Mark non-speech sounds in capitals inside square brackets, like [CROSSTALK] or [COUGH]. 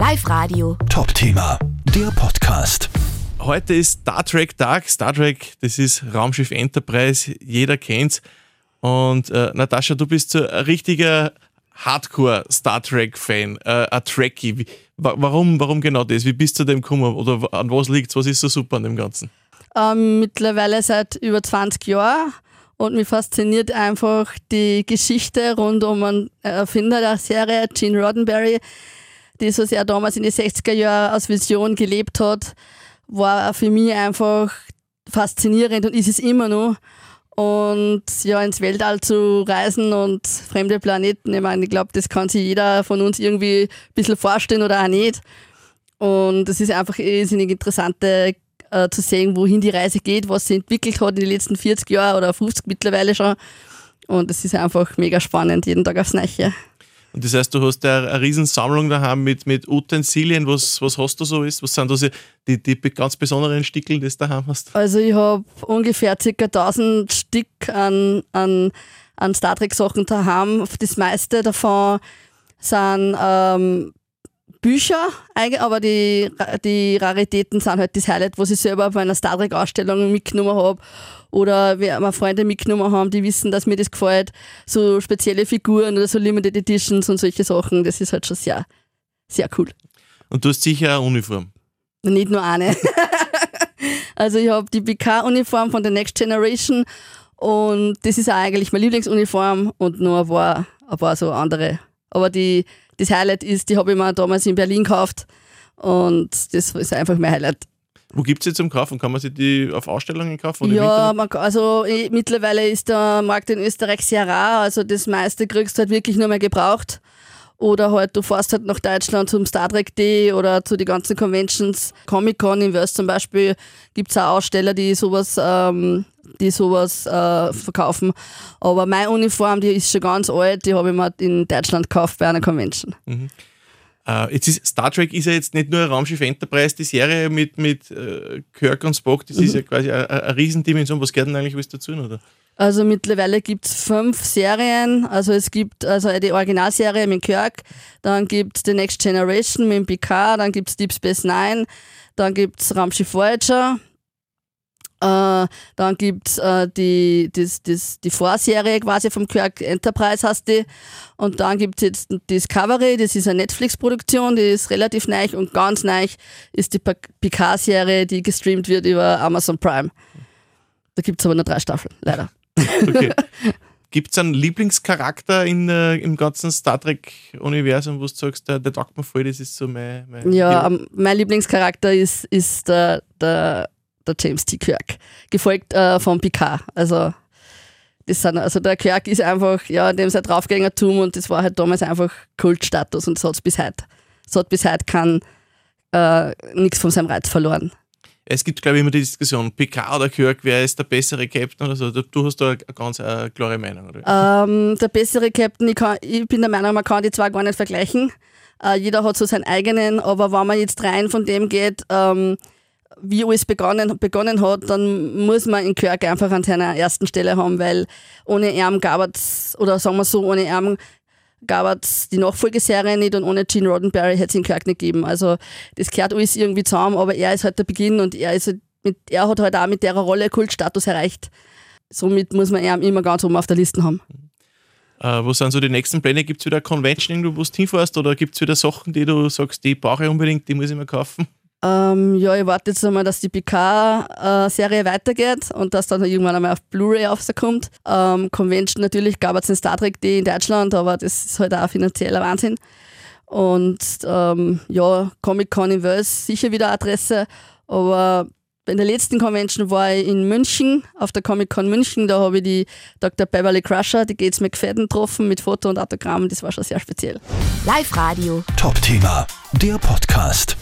Live Radio. Top-Thema, der Podcast. Heute ist Star Trek Tag. Star Trek, das ist Raumschiff Enterprise, jeder kennt's. Und äh, Natascha, du bist so ein richtiger Hardcore Star Trek-Fan, äh, ein Trekkie. Wie, wa warum, warum genau das? Wie bist du dem gekommen? Oder an was liegt's? Was ist so super an dem Ganzen? Ähm, mittlerweile seit über 20 Jahren und mich fasziniert einfach die Geschichte rund um einen Erfinder der Serie, Gene Roddenberry, die so sehr damals in den 60er Jahren als Vision gelebt hat, war für mich einfach faszinierend und ist es immer noch. Und ja, ins Weltall zu reisen und fremde Planeten, ich meine, ich glaube, das kann sich jeder von uns irgendwie ein bisschen vorstellen oder auch nicht. Und es ist einfach irrsinnig interessante äh, zu sehen, wohin die Reise geht, was sie entwickelt hat in den letzten 40 Jahren oder 50 mittlerweile schon. Und es ist einfach mega spannend, jeden Tag aufs Neue. Und das heißt, du hast ja eine riesen Sammlung daheim mit, mit Utensilien. Was, was hast du so? Ist? Was sind da die, die ganz besonderen Stickel, die du daheim hast? Also ich habe ungefähr ca. 1000 Stück an, an, an Star Trek Sachen daheim. Das meiste davon sind ähm, Bücher, aber die, die Raritäten sind halt das Highlight, was ich selber bei einer Star Trek Ausstellung mitgenommen habe oder wer meine Freunde mitgenommen haben, die wissen, dass mir das gefällt. So spezielle Figuren oder so Limited Editions und solche Sachen, das ist halt schon sehr, sehr cool. Und du hast sicher eine Uniform? Nicht nur eine. [LAUGHS] also ich habe die BK-Uniform von der Next Generation und das ist auch eigentlich meine Lieblingsuniform und nur ein paar, ein paar so andere. Aber die das Highlight ist, die habe ich mir damals in Berlin gekauft und das ist einfach mein Highlight. Wo gibt es sie zum Kaufen? Kann man sie die auf Ausstellungen kaufen? ja, man, also ich, mittlerweile ist der Markt in Österreich sehr rar. Also das meiste kriegst du halt wirklich nur mehr gebraucht. Oder halt, du fährst halt nach Deutschland zum Star Trek Day oder zu den ganzen Conventions. Comic Con in Wörth zum Beispiel gibt es auch Aussteller, die sowas ähm, die sowas äh, verkaufen. Aber meine Uniform, die ist schon ganz alt, die habe ich mir in Deutschland gekauft bei einer Convention. Mhm. Uh, jetzt ist, Star Trek ist ja jetzt nicht nur Raumschiff Enterprise, die Serie mit, mit uh, Kirk und Spock, das mhm. ist ja quasi eine, eine Riesendimension. Was gehört denn eigentlich alles dazu? Oder? Also mittlerweile gibt es fünf Serien. Also es gibt also die Originalserie mit Kirk, dann gibt es The Next Generation mit Picard, dann gibt es Deep Space Nine, dann gibt es Raumschiff Voyager, äh, dann gibt es äh, die, das, das, die Vorserie quasi vom Kirk Enterprise heißt die. Und dann gibt es jetzt Discovery, das ist eine Netflix-Produktion, die ist relativ neu und ganz neu ist die Picard-Serie, die gestreamt wird über Amazon Prime. Da gibt es aber nur drei Staffeln, leider. [LAUGHS] Okay. [LAUGHS] Gibt es einen Lieblingscharakter in, äh, im ganzen Star Trek-Universum, wo du sagst, der, der taugt mir voll, das ist so mein. mein ja, um, mein Lieblingscharakter ist, ist der, der der James T. Kirk, gefolgt äh, von Picard. Also, das sind, also der Kirk ist einfach, ja, dem sein Draufgängertum und das war halt damals einfach Kultstatus und das hat bis heute. Es hat bis heute kein, äh, nichts von seinem Reiz verloren. Es gibt, glaube ich, immer die Diskussion, Picard oder Kirk, wer ist der bessere Captain oder so. Du hast da eine ganz äh, klare Meinung, oder? Ähm, der bessere Captain, ich, kann, ich, bin der Meinung, man kann die zwei gar nicht vergleichen. Äh, jeder hat so seinen eigenen, aber wenn man jetzt rein von dem geht, ähm, wie alles begonnen, begonnen hat, dann muss man in Kirk einfach an seiner ersten Stelle haben, weil ohne Erm gab es, oder sagen wir so, ohne Erm gab es die Nachfolgeserie nicht und ohne Gene Roddenberry hätte es in Kirk nicht gegeben. Also das gehört alles irgendwie zusammen, aber er ist halt der Beginn und er, ist halt mit, er hat halt auch mit der Rolle Kultstatus erreicht. Somit muss man ihn immer ganz oben auf der Liste haben. Uh, wo sind so die nächsten Pläne? Gibt es wieder Convention, wo du hinfährst oder gibt es wieder Sachen, die du sagst, die brauche ich unbedingt, die muss ich mir kaufen? Ähm, ja, ich warte jetzt einmal, dass die PK-Serie weitergeht und dass dann irgendwann einmal auf Blu-ray aufkommt. Ähm, Convention natürlich gab es den Star Trek Day in Deutschland, aber das ist halt auch finanzieller Wahnsinn. Und ähm, ja, Comic-Con in Wels sicher wieder Adresse, aber in der letzten Convention war ich in München, auf der Comic-Con München, da habe ich die Dr. Beverly Crusher, die Gates McFadden getroffen mit Foto und Autogramm, das war schon sehr speziell. Live Radio. Top-Thema, der Podcast.